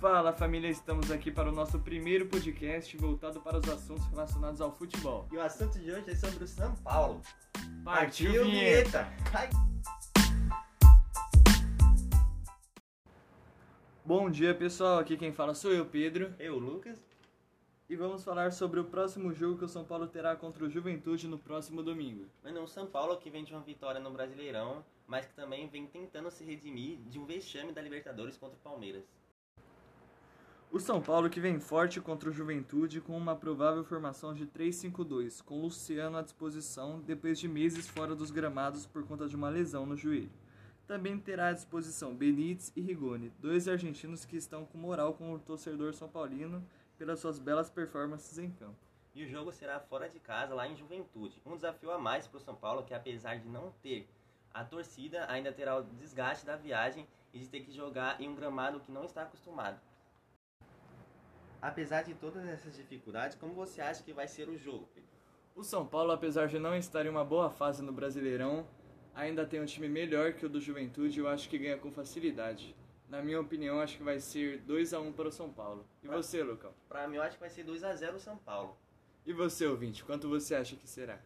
Fala família, estamos aqui para o nosso primeiro podcast voltado para os assuntos relacionados ao futebol. E o assunto de hoje é sobre o São Paulo. Partiu, vinheta! Ai. Bom dia pessoal, aqui quem fala sou eu, Pedro, Eu, Lucas. e vamos falar sobre o próximo jogo que o São Paulo terá contra o Juventude no próximo domingo. Mano, o São Paulo que vem de uma vitória no Brasileirão, mas que também vem tentando se redimir de um vexame da Libertadores contra o Palmeiras. O São Paulo que vem forte contra o Juventude com uma provável formação de 3-5-2, com Luciano à disposição depois de meses fora dos gramados por conta de uma lesão no joelho. Também terá à disposição Benítez e Rigoni, dois argentinos que estão com moral com o torcedor são paulino pelas suas belas performances em campo. E o jogo será fora de casa, lá em Juventude. Um desafio a mais para o São Paulo, que apesar de não ter a torcida, ainda terá o desgaste da viagem e de ter que jogar em um gramado que não está acostumado. Apesar de todas essas dificuldades, como você acha que vai ser o jogo? Pedro? O São Paulo, apesar de não estar em uma boa fase no Brasileirão, ainda tem um time melhor que o do Juventude e eu acho que ganha com facilidade. Na minha opinião, acho que vai ser 2 a 1 para o São Paulo. E você, Lucão? Pra mim, eu acho que vai ser 2 a 0 o São Paulo. E você, ouvinte, quanto você acha que será?